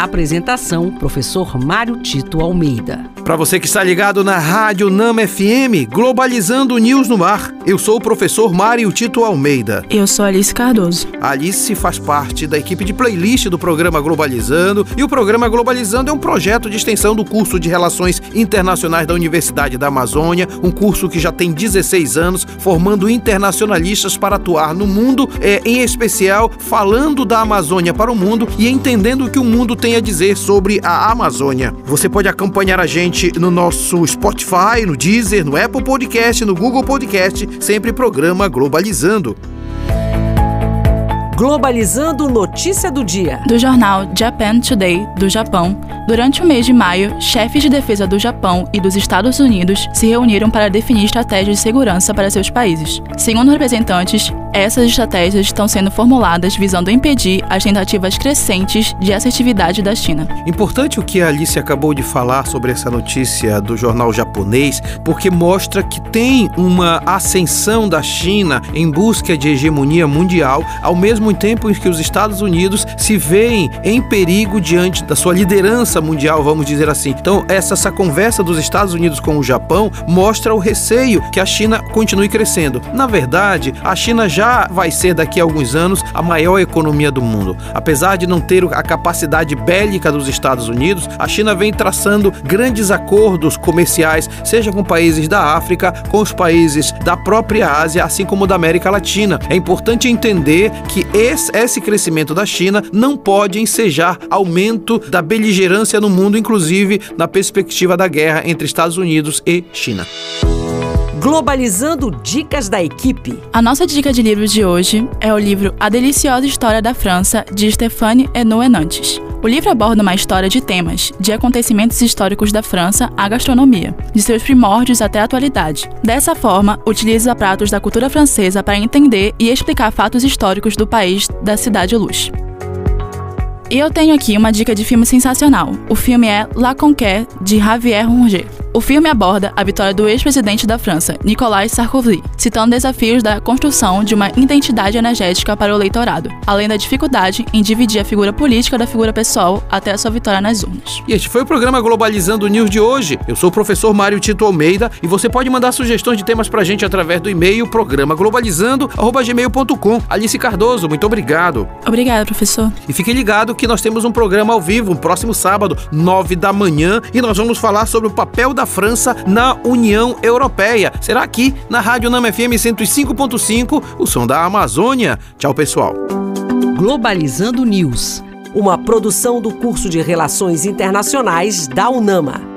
Apresentação: Professor Mário Tito Almeida. Para você que está ligado na Rádio Nama FM, Globalizando News no Ar, eu sou o professor Mário Tito Almeida. Eu sou Alice Cardoso. Alice faz parte da equipe de playlist do programa Globalizando e o programa Globalizando é um projeto de extensão do curso de Relações Internacionais da Universidade da Amazônia, um curso que já tem 16 anos, formando internacionalistas para atuar no mundo, é, em especial falando da Amazônia para o mundo e entendendo o que o mundo tem a dizer sobre a Amazônia. Você pode acompanhar a gente no nosso Spotify, no Deezer, no Apple Podcast, no Google Podcast, sempre programa Globalizando. Globalizando notícia do dia. Do jornal Japan Today, do Japão, durante o mês de maio, chefes de defesa do Japão e dos Estados Unidos se reuniram para definir estratégias de segurança para seus países. Segundo representantes, essas estratégias estão sendo formuladas visando impedir as tentativas crescentes de assertividade da China. Importante o que a Alice acabou de falar sobre essa notícia do jornal japonês, porque mostra que tem uma ascensão da China em busca de hegemonia mundial, ao mesmo tempo em que os Estados Unidos se veem em perigo diante da sua liderança mundial, vamos dizer assim. Então, essa, essa conversa dos Estados Unidos com o Japão mostra o receio que a China continue crescendo. Na verdade, a China já já vai ser daqui a alguns anos a maior economia do mundo. Apesar de não ter a capacidade bélica dos Estados Unidos, a China vem traçando grandes acordos comerciais, seja com países da África, com os países da própria Ásia, assim como da América Latina. É importante entender que esse, crescimento da China não pode ensejar aumento da beligerância no mundo, inclusive na perspectiva da guerra entre Estados Unidos e China. Globalizando Dicas da Equipe. A nossa dica de livro de hoje é o livro A Deliciosa História da França, de Stéphane Henault. O livro aborda uma história de temas, de acontecimentos históricos da França à gastronomia, de seus primórdios até a atualidade. Dessa forma, utiliza pratos da cultura francesa para entender e explicar fatos históricos do país da cidade luz. E eu tenho aqui uma dica de filme sensacional. O filme é La Conquête, de Javier Rouget. O filme aborda a vitória do ex-presidente da França, Nicolas Sarkozy, citando desafios da construção de uma identidade energética para o eleitorado, além da dificuldade em dividir a figura política da figura pessoal até a sua vitória nas urnas. E este foi o programa Globalizando News de hoje. Eu sou o professor Mário Tito Almeida e você pode mandar sugestões de temas pra gente através do e-mail programa globalizando@gmail.com. Alice Cardoso, muito obrigado. Obrigada, professor. E fique ligado que nós temos um programa ao vivo, no próximo sábado, nove da manhã, e nós vamos falar sobre o papel da da França na União Europeia. Será aqui na Rádio Nama FM 105.5, o som da Amazônia. Tchau, pessoal. Globalizando News, uma produção do curso de Relações Internacionais da UNAMA.